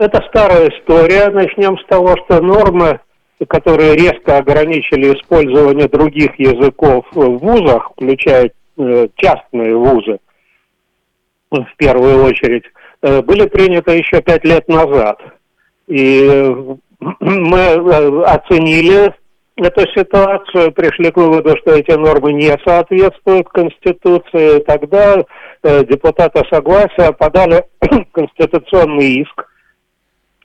Это старая история. Начнем с того, что нормы, которые резко ограничили использование других языков в вузах, включая э, частные вузы, в первую очередь, э, были приняты еще пять лет назад. И э, мы оценили эту ситуацию, пришли к выводу, что эти нормы не соответствуют Конституции. Тогда депутаты согласия подали конституционный иск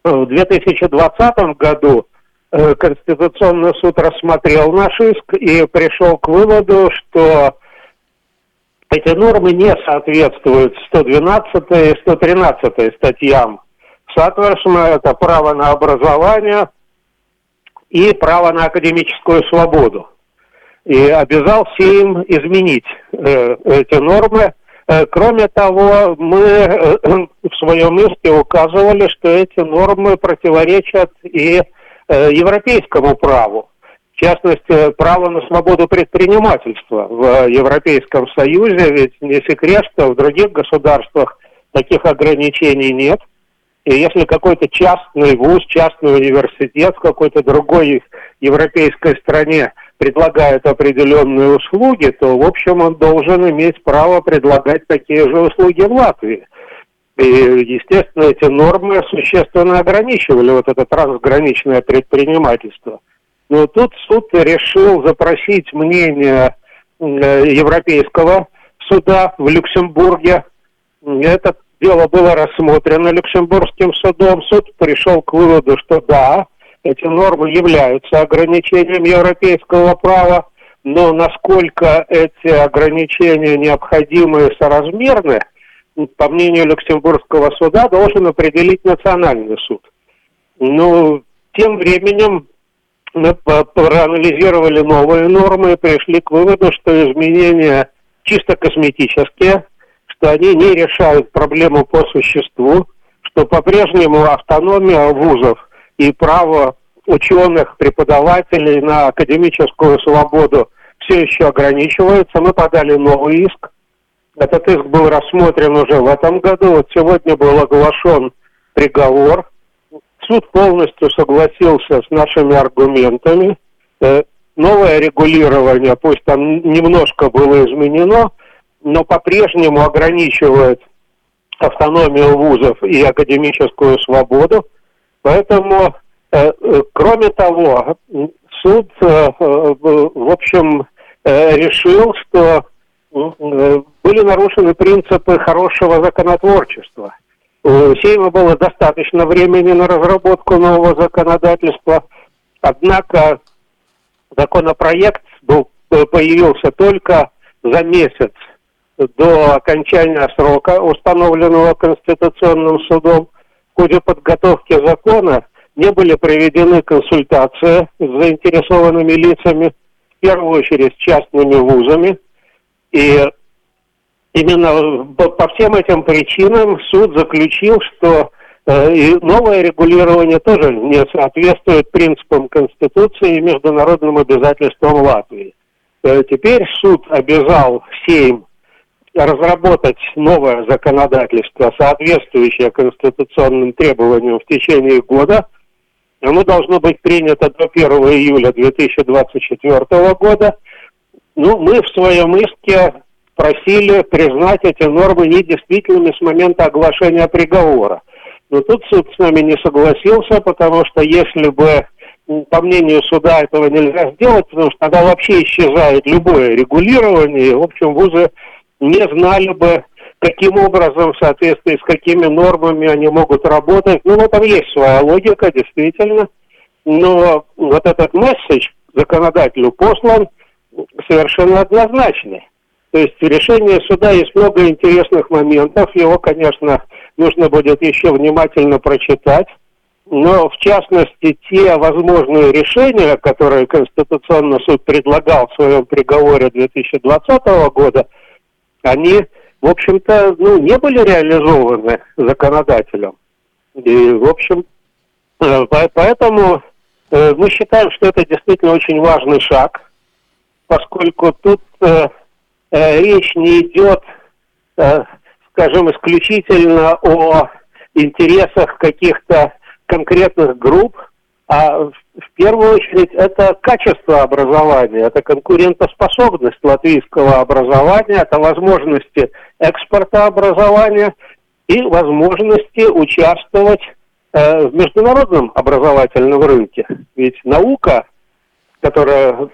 в 2020 году э, Конституционный суд рассмотрел наш иск и пришел к выводу, что эти нормы не соответствуют 112 и 113 статьям. Соответственно, это право на образование и право на академическую свободу. И обязал Сейм изменить э, эти нормы – кроме того, мы э, в своем иске указывали, что эти нормы противоречат и э, европейскому праву. В частности, право на свободу предпринимательства в Европейском Союзе, ведь не секрет, что в других государствах таких ограничений нет. И если какой-то частный вуз, частный университет в какой-то другой европейской стране – предлагает определенные услуги, то, в общем, он должен иметь право предлагать такие же услуги в Латвии. И, естественно, эти нормы существенно ограничивали вот это трансграничное предпринимательство. Но тут суд решил запросить мнение э, Европейского суда в Люксембурге. Это дело было рассмотрено Люксембургским судом. Суд пришел к выводу, что да, эти нормы являются ограничением европейского права, но насколько эти ограничения необходимы и соразмерны, по мнению Люксембургского суда, должен определить национальный суд. Ну, тем временем мы проанализировали новые нормы и пришли к выводу, что изменения чисто косметические, что они не решают проблему по существу, что по-прежнему автономия вузов – и право ученых, преподавателей на академическую свободу все еще ограничивается. Мы подали новый иск. Этот иск был рассмотрен уже в этом году. Вот сегодня был оглашен приговор. Суд полностью согласился с нашими аргументами. Э, новое регулирование, пусть там немножко было изменено, но по-прежнему ограничивает автономию вузов и академическую свободу. Поэтому, э, э, кроме того, суд, э, в общем, решил, что были нарушены принципы хорошего законотворчества. У Сейма было достаточно времени на разработку нового законодательства, однако законопроект был, появился только за месяц до окончания срока, установленного Конституционным судом в ходе подготовки закона не были проведены консультации с заинтересованными лицами, в первую очередь с частными вузами. И именно по всем этим причинам суд заключил, что э, и новое регулирование тоже не соответствует принципам Конституции и международным обязательствам Латвии. Э, теперь суд обязал Сейм разработать новое законодательство, соответствующее конституционным требованиям в течение года. Оно должно быть принято до 1 июля 2024 года. Ну, мы в своем иске просили признать эти нормы недействительными с момента оглашения приговора. Но тут суд с нами не согласился, потому что если бы, по мнению суда, этого нельзя сделать, потому что тогда вообще исчезает любое регулирование, и, в общем, вузы не знали бы, каким образом, в соответствии с какими нормами они могут работать. Ну, ну, там есть своя логика, действительно. Но вот этот месседж законодателю послан совершенно однозначный. То есть в решении суда есть много интересных моментов. Его, конечно, нужно будет еще внимательно прочитать. Но, в частности, те возможные решения, которые Конституционный суд предлагал в своем приговоре 2020 года – они, в общем-то, ну, не были реализованы законодателем. И, в общем, э, поэтому э, мы считаем, что это действительно очень важный шаг, поскольку тут э, речь не идет, скажем, исключительно о интересах каких-то конкретных групп, а в первую очередь это качество образования, это конкурентоспособность латвийского образования, это возможности экспорта образования и возможности участвовать э, в международном образовательном рынке. Ведь наука, которая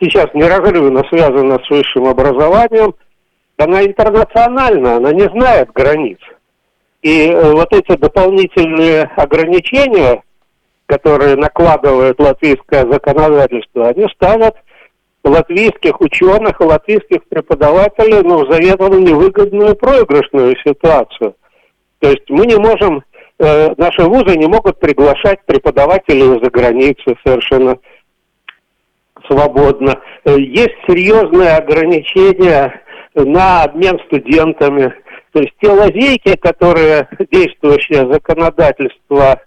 сейчас неразрывно связана с высшим образованием, она интернациональна, она не знает границ. И э, вот эти дополнительные ограничения, которые накладывает латвийское законодательство, они ставят латвийских ученых и латвийских преподавателей ну, в заведомо невыгодную проигрышную ситуацию. То есть мы не можем, э, наши вузы не могут приглашать преподавателей из-за границы совершенно свободно. Э, есть серьезные ограничения на обмен студентами. То есть те лазейки, которые действующее законодательство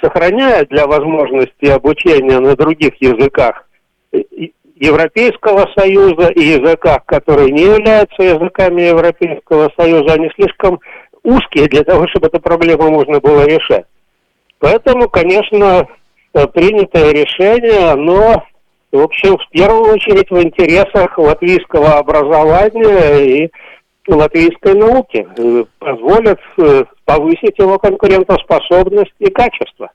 сохраняет для возможности обучения на других языках Европейского Союза и языках, которые не являются языками Европейского Союза, они слишком узкие для того, чтобы эту проблему можно было решать. Поэтому, конечно, принятое решение, оно в общем, в первую очередь в интересах латвийского образования и латвийской науки. Э, позволят э, повысить его конкурентоспособность и качество.